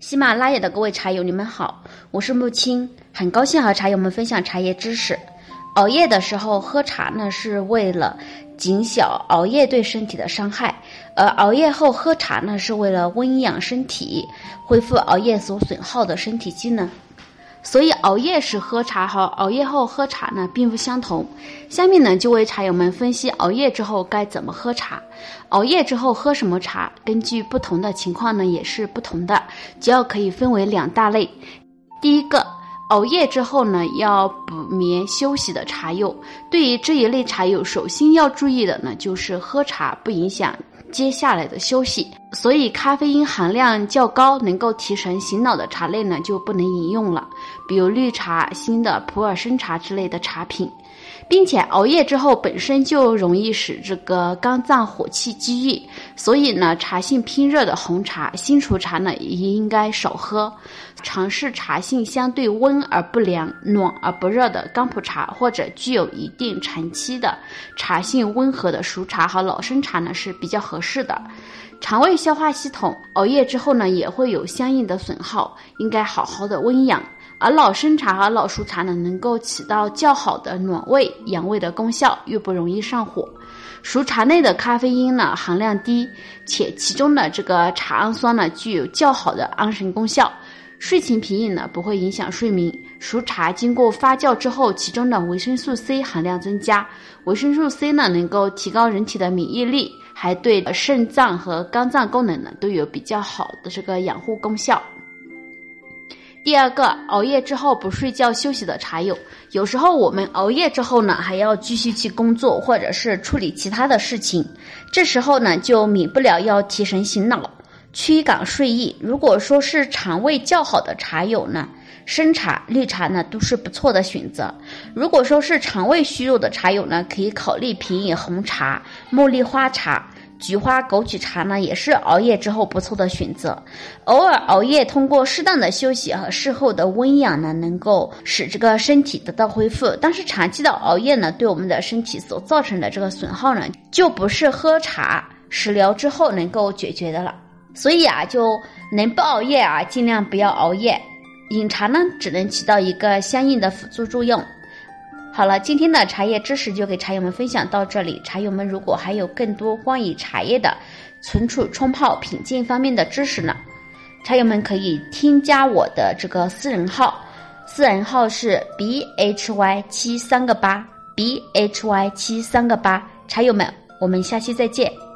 喜马拉雅的各位茶友，你们好，我是木青，很高兴和茶友们分享茶叶知识。熬夜的时候喝茶呢，是为了减小熬夜对身体的伤害；而熬夜后喝茶呢，是为了温养身体，恢复熬夜所损耗的身体机能。所以熬夜时喝茶和熬夜后喝茶呢并不相同。下面呢就为茶友们分析熬夜之后该怎么喝茶。熬夜之后喝什么茶，根据不同的情况呢也是不同的，主要可以分为两大类。第一个，熬夜之后呢要补眠休息的茶友，对于这一类茶友，首先要注意的呢就是喝茶不影响。接下来的休息，所以咖啡因含量较高、能够提神醒脑的茶类呢就不能饮用了，比如绿茶、新的普洱生茶之类的茶品，并且熬夜之后本身就容易使这个肝脏火气积郁，所以呢，茶性偏热的红茶、新除茶呢也应该少喝。尝试茶性相对温而不凉、暖而不热的干普茶，或者具有一定陈期的茶性温和的熟茶和老生茶呢是比较合适的。肠胃消化系统熬夜之后呢也会有相应的损耗，应该好好的温养。而老生茶和老熟茶呢能够起到较好的暖胃养胃的功效，又不容易上火。熟茶内的咖啡因呢含量低，且其中的这个茶氨酸呢具有较好的安神功效。睡前品饮呢，不会影响睡眠。熟茶经过发酵之后，其中的维生素 C 含量增加。维生素 C 呢，能够提高人体的免疫力，还对肾脏和肝脏功能呢都有比较好的这个养护功效。第二个，熬夜之后不睡觉休息的茶友，有时候我们熬夜之后呢，还要继续去工作或者是处理其他的事情，这时候呢，就免不了要提神醒脑。驱赶睡意。如果说是肠胃较好的茶友呢，生茶、绿茶呢都是不错的选择。如果说是肠胃虚弱的茶友呢，可以考虑品饮红茶、茉莉花茶、菊花、枸杞茶呢，也是熬夜之后不错的选择。偶尔熬夜，通过适当的休息和事后的温养呢，能够使这个身体得到恢复。但是长期的熬夜呢，对我们的身体所造成的这个损耗呢，就不是喝茶食疗之后能够解决的了。所以啊，就能不熬夜啊，尽量不要熬夜。饮茶呢，只能起到一个相应的辅助作用。好了，今天的茶叶知识就给茶友们分享到这里。茶友们如果还有更多关于茶叶的存储、冲泡、品鉴方面的知识呢，茶友们可以添加我的这个私人号，私人号是 b h y 七三个八 b h y 七三个八。茶友们，我们下期再见。